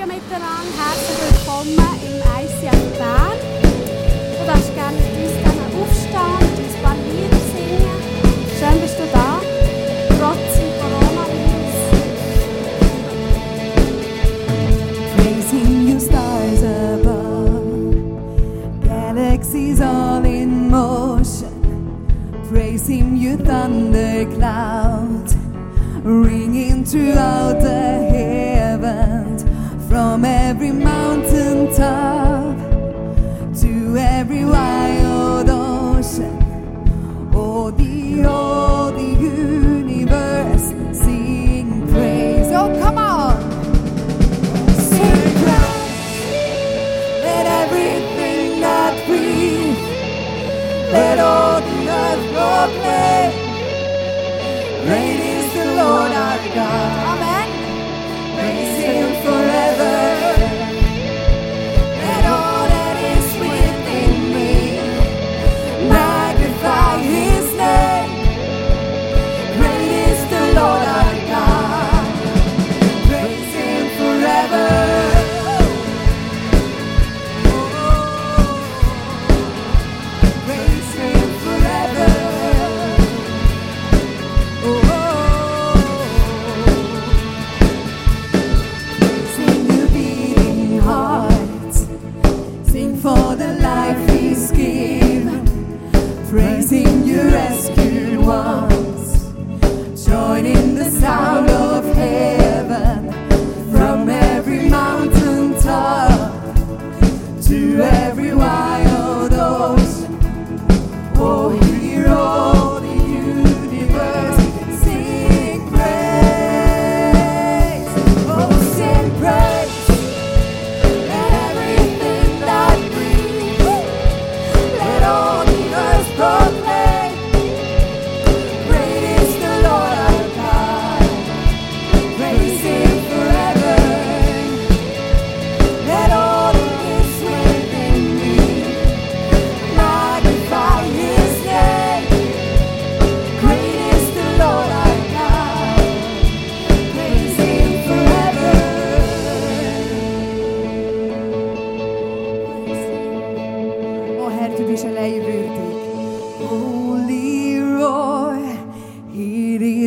pagamento penal. Great is the Lord our God.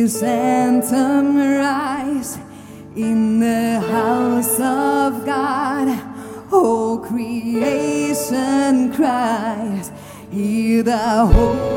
this anthem rise in the house of God. Oh, creation cries, hear the hope.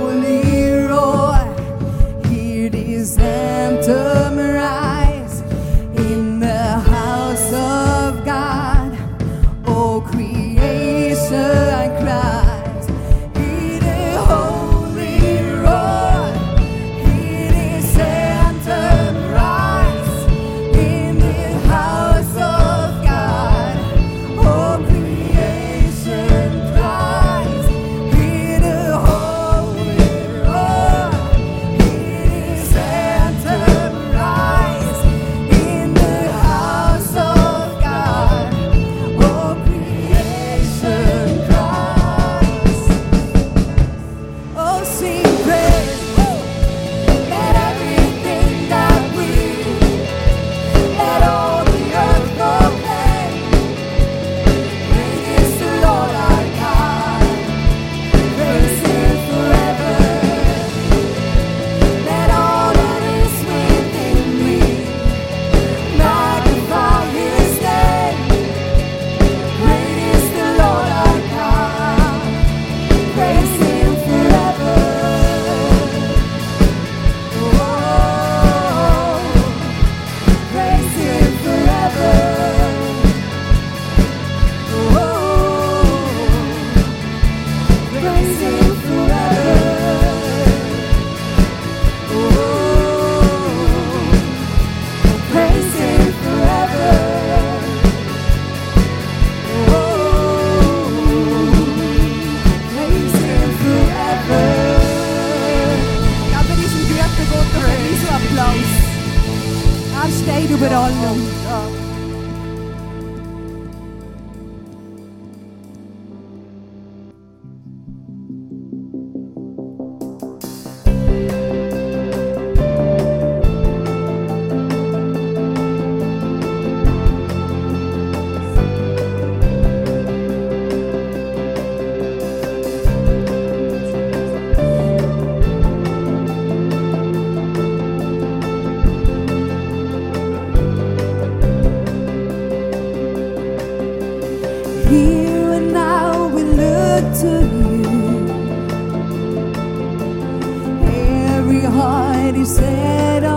Here and now we look to you. Every heart is set on.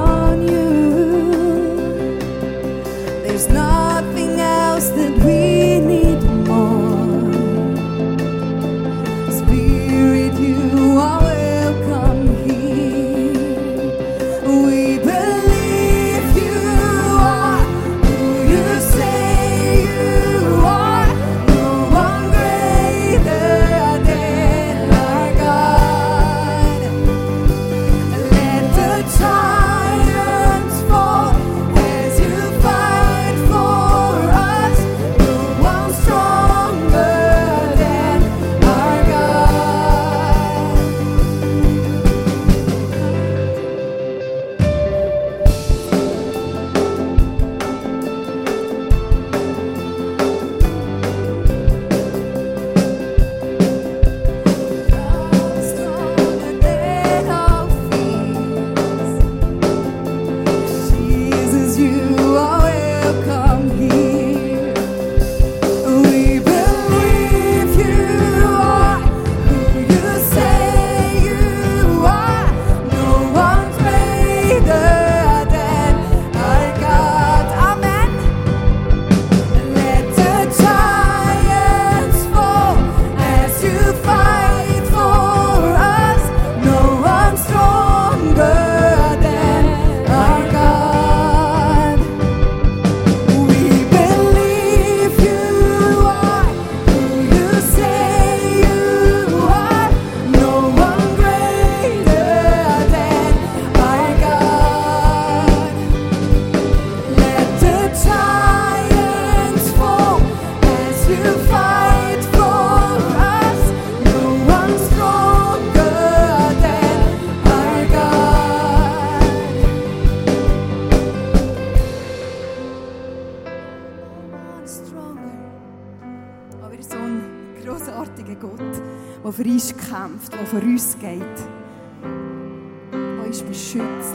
beschützt.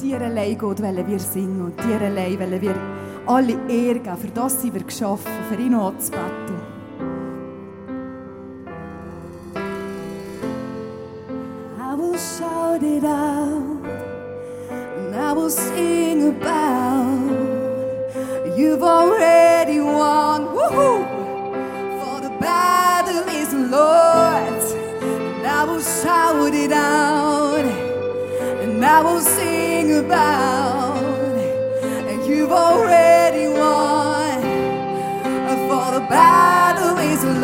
Dir allein, Gott, wollen wir singen und dir allein wollen wir alle Ehre geben. Für das sind wir geschaffen, für ihn auch zu. I will shout it out and I will sing about you've already shout it out, and I will sing about. And you've already won, for the battle is the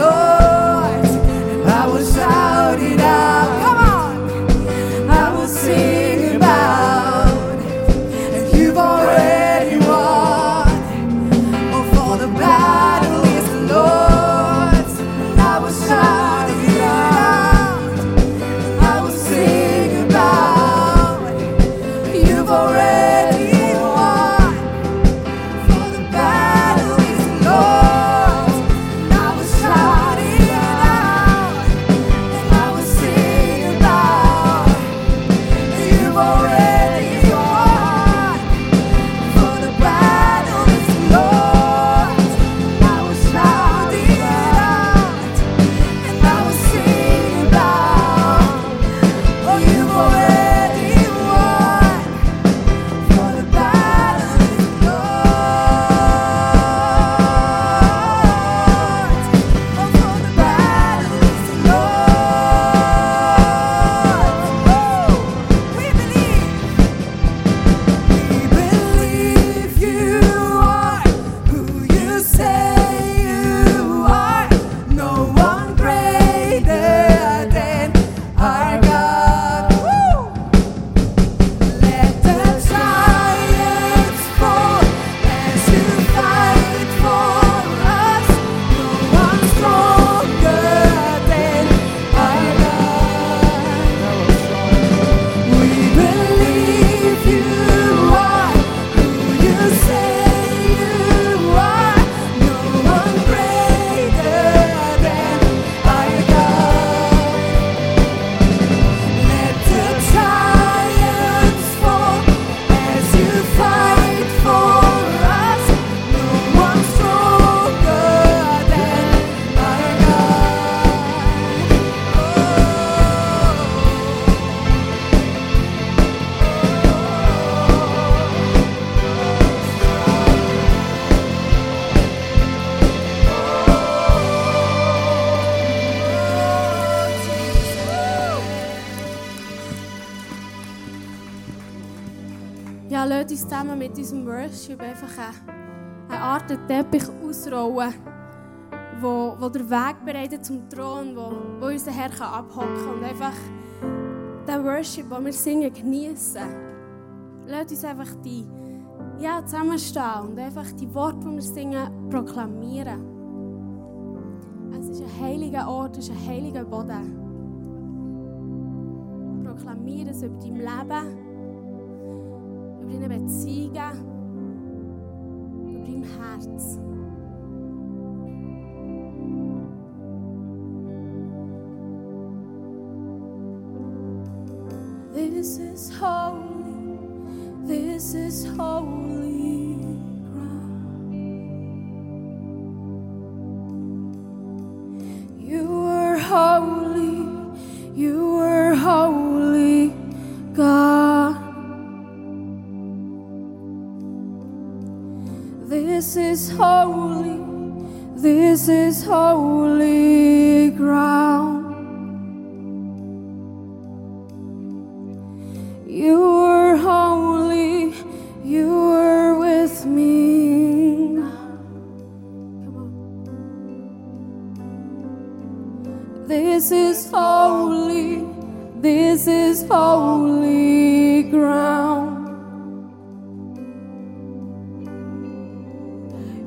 lasst uns zusammen mit unserem Worship einfach eine, Art Teppich ausrollen, wo, wo der Weg bereitet zum Thron, wo, wo unser Herr kann abhocken und einfach den Worship, den wir singen, genießen. Lasst uns einfach die ja, zusammenstehen und einfach die Worte, die wir singen, proklamieren. Es ist ein heiliger Ort, es ist ein heiliger Boden. Proklamiere es über dein Leben, über deine Beziehungen, über dein Herz. This is holy, this is holy holy, this is holy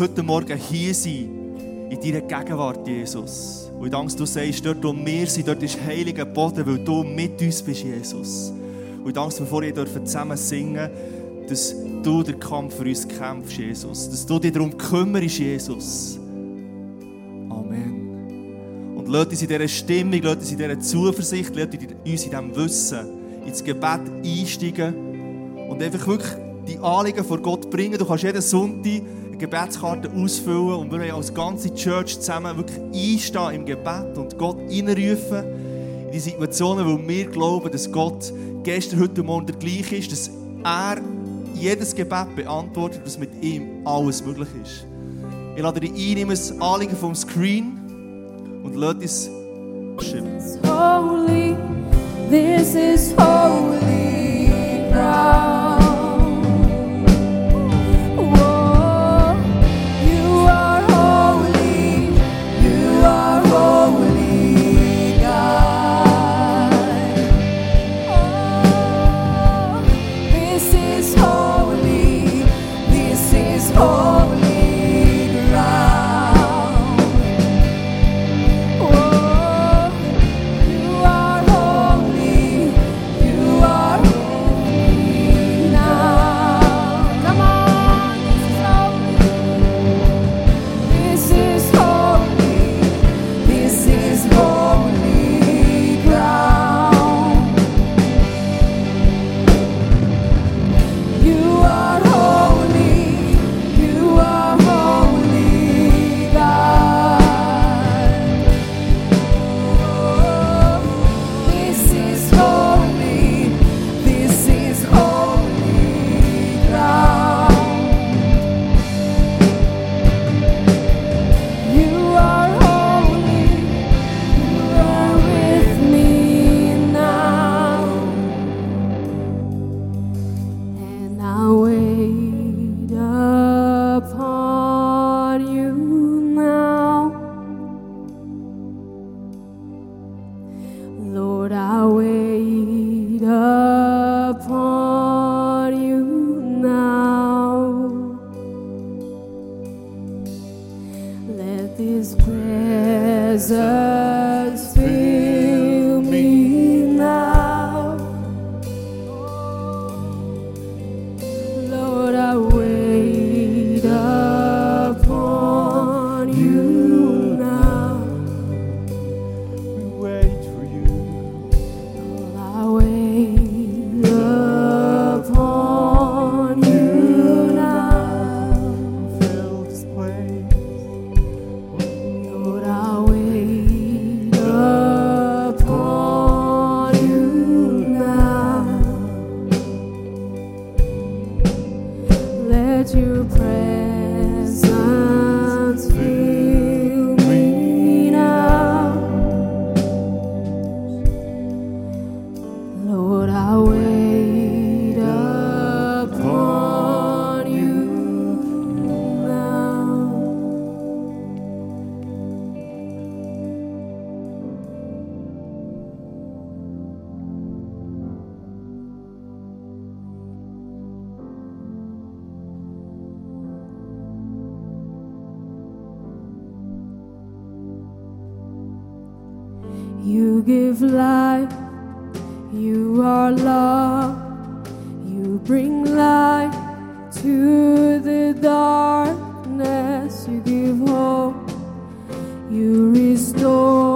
heute Morgen hier sein, in deiner Gegenwart, Jesus. Und ich danke, du sagst, dort, wo wir sind, dort ist heiliger Boden, weil du mit uns bist, Jesus. Und ich danke, dass wir dürfen zusammen singen, dass du den Kampf für uns kämpfst, Jesus. Dass du dich darum kümmerst, Jesus. Amen. Und lass uns in dieser Stimmung, lass uns in dieser Zuversicht, lass uns in diesem Wissen ins Gebet einsteigen und einfach wirklich die Anliegen vor Gott bringen. Du kannst jeden Sonntag Gebetskarte ausfüllen und wir wollen als ganze Church zusammen wirklich einstehen im Gebet und Gott reinrufen in die Situationen, weil wir glauben, dass Gott gestern, heute und morgen der gleiche ist, dass er jedes Gebet beantwortet, dass mit ihm alles möglich ist. Ich lade dich ein, nimm das Anliegen vom Screen und lass uns schimpfen. this is holy ground. You give life, you are love, you bring light to the darkness, you give hope, you restore.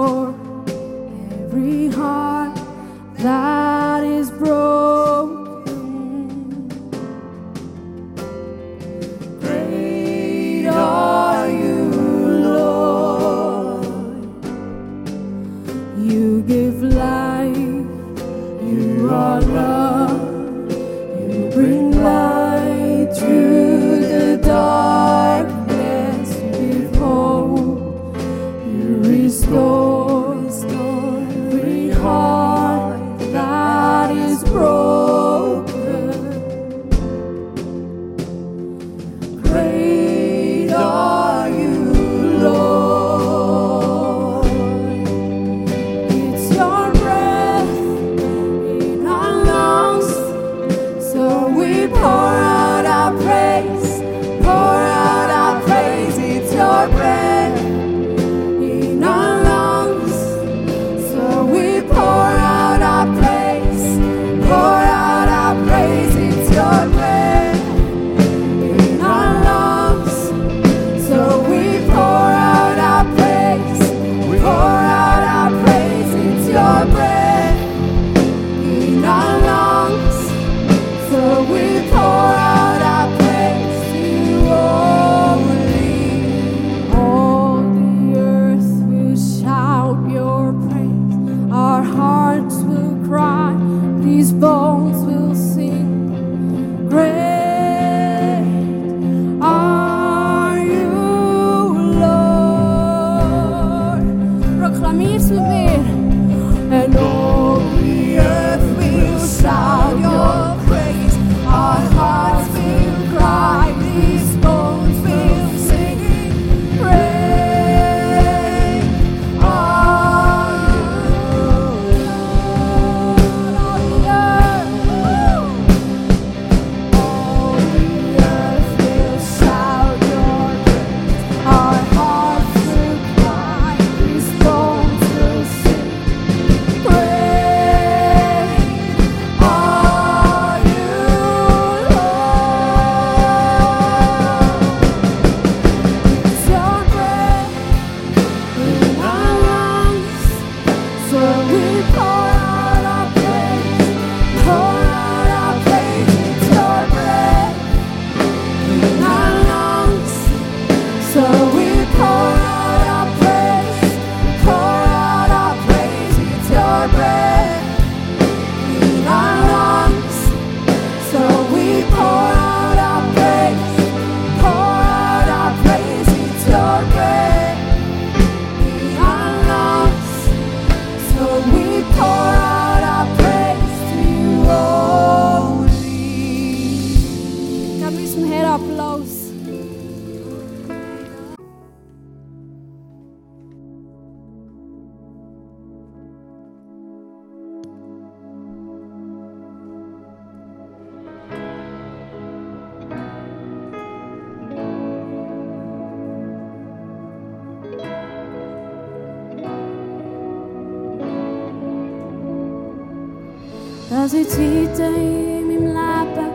Es sind Zeiten in meinem Leben,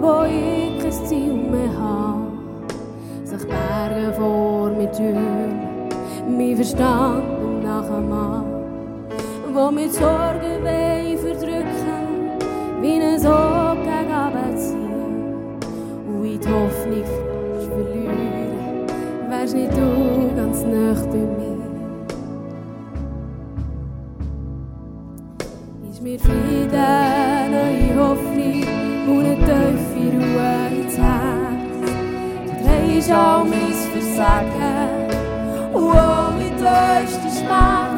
wo ich kein Ziel mehr habe. Sich Berge vor mir türen, mein Verstand im Nachhinein. Wo mir die Sorgen weh verdrücken, wie ein Sog gegen Abendziehen. Und in die Hoffnung verlieren, wärst nicht du ganz nöch bei homens saca, o homem dois desmarca.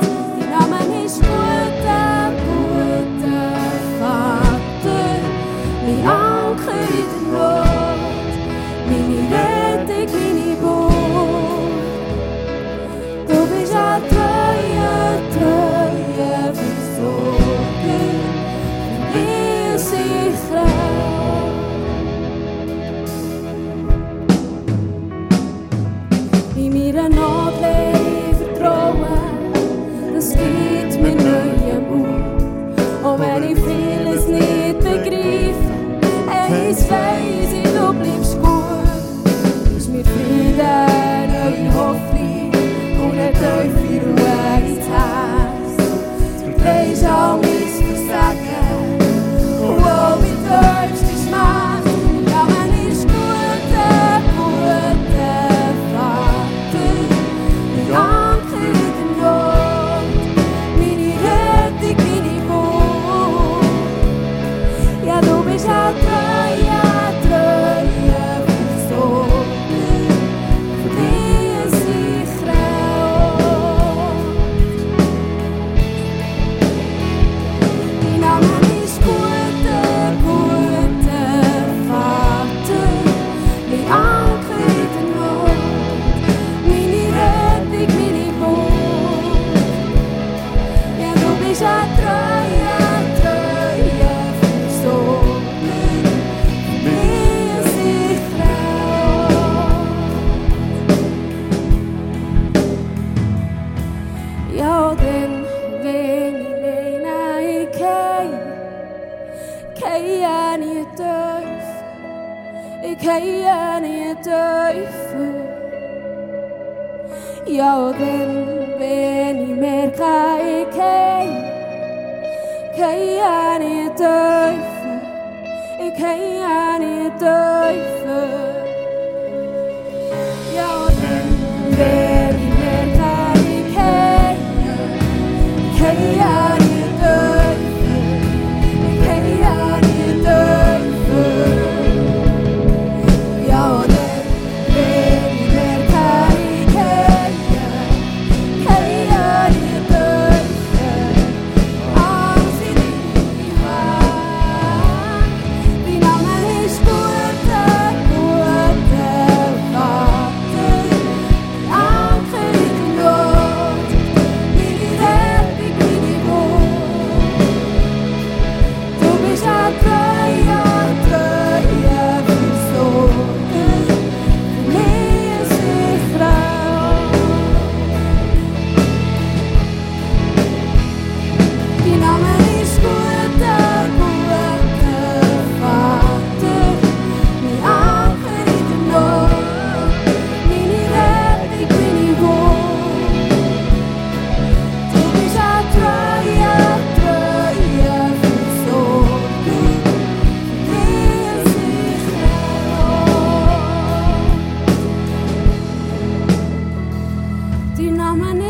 okay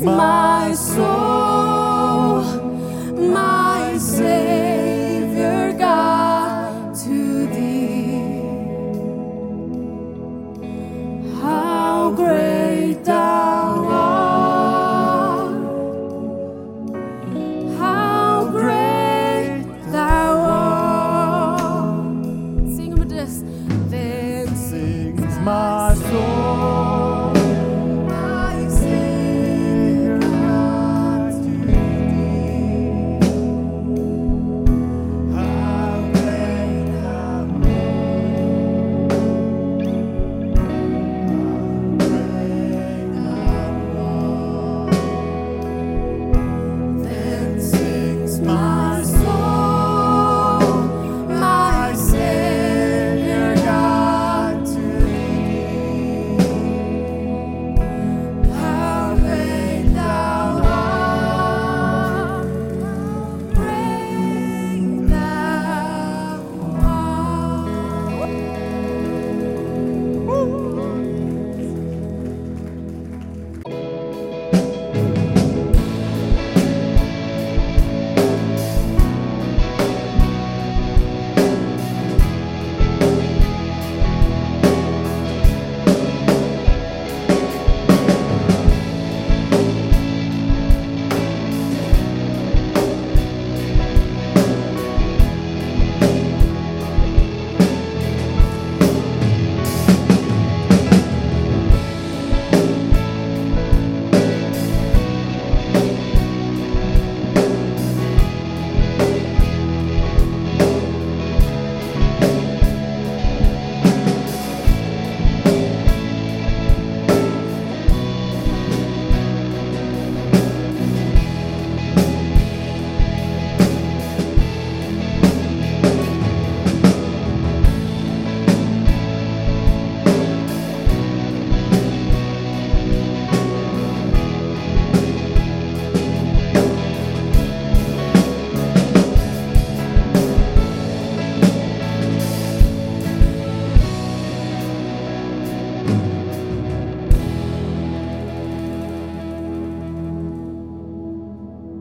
my soul.